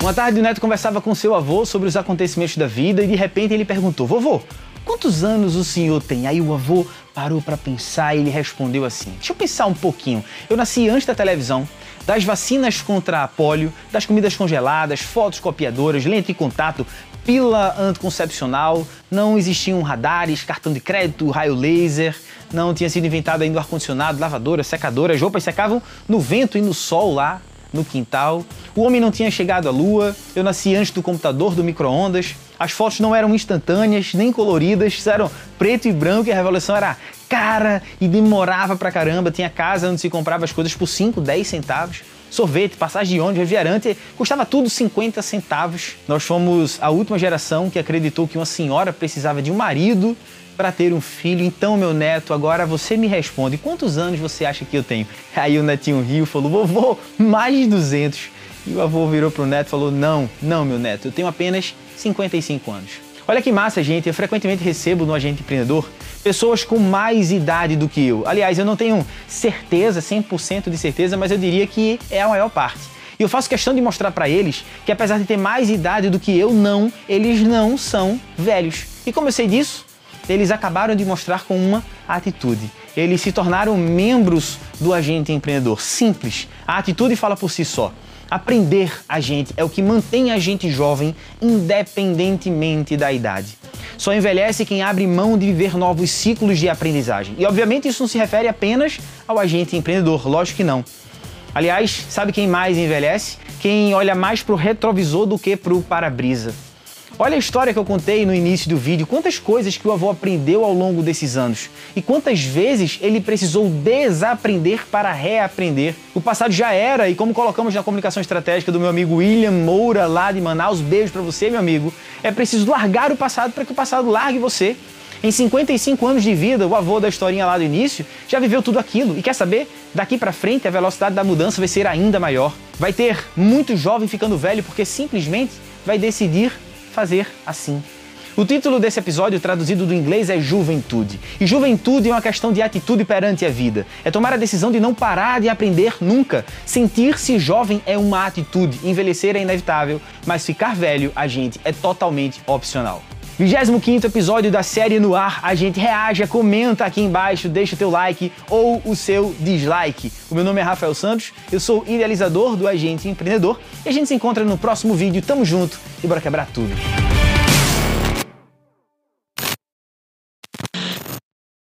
Uma tarde o neto conversava com seu avô sobre os acontecimentos da vida e de repente ele perguntou: Vovô, quantos anos o senhor tem? Aí o avô parou para pensar e ele respondeu assim: Deixa eu pensar um pouquinho. Eu nasci antes da televisão, das vacinas contra a polio, das comidas congeladas, fotos copiadoras, lente de contato, pílula anticoncepcional, não existiam radares, cartão de crédito, raio laser, não tinha sido inventado ainda o ar-condicionado, lavadora, secadora, as roupas secavam no vento e no sol lá no quintal. O homem não tinha chegado à lua, eu nasci antes do computador, do micro-ondas. As fotos não eram instantâneas, nem coloridas, eram preto e branco e a revolução era cara e demorava pra caramba. Tinha casa onde se comprava as coisas por 5, 10 centavos. Sorvete, passagem de ônibus, refrigerante, custava tudo 50 centavos. Nós fomos a última geração que acreditou que uma senhora precisava de um marido para ter um filho. Então, meu neto, agora você me responde: quantos anos você acha que eu tenho? Aí o netinho riu falou: vovô, mais de 200. E o avô virou pro neto e falou: Não, não, meu neto, eu tenho apenas 55 anos. Olha que massa, gente. Eu frequentemente recebo no Agente Empreendedor pessoas com mais idade do que eu. Aliás, eu não tenho certeza, 100% de certeza, mas eu diria que é a maior parte. E eu faço questão de mostrar para eles que apesar de ter mais idade do que eu, não, eles não são velhos. E como eu sei disso? Eles acabaram de mostrar com uma atitude. Eles se tornaram membros do agente empreendedor. Simples. A atitude fala por si só. Aprender a gente é o que mantém a gente jovem, independentemente da idade. Só envelhece quem abre mão de viver novos ciclos de aprendizagem. E obviamente isso não se refere apenas ao agente empreendedor, lógico que não. Aliás, sabe quem mais envelhece? Quem olha mais para o retrovisor do que para o para-brisa. Olha a história que eu contei no início do vídeo, quantas coisas que o avô aprendeu ao longo desses anos e quantas vezes ele precisou desaprender para reaprender. O passado já era e como colocamos na comunicação estratégica do meu amigo William Moura lá de Manaus, beijo para você, meu amigo. É preciso largar o passado para que o passado largue você. Em 55 anos de vida, o avô da historinha lá do início já viveu tudo aquilo. E quer saber? Daqui para frente a velocidade da mudança vai ser ainda maior. Vai ter muito jovem ficando velho porque simplesmente vai decidir fazer assim. O título desse episódio, traduzido do inglês, é Juventude. E juventude é uma questão de atitude perante a vida. É tomar a decisão de não parar de aprender nunca. Sentir-se jovem é uma atitude. Envelhecer é inevitável, mas ficar velho, a gente, é totalmente opcional. 25 episódio da série no ar. A gente reage, comenta aqui embaixo, deixa o teu like ou o seu dislike. O meu nome é Rafael Santos, eu sou idealizador do Agente Empreendedor e a gente se encontra no próximo vídeo. Tamo junto e bora quebrar tudo.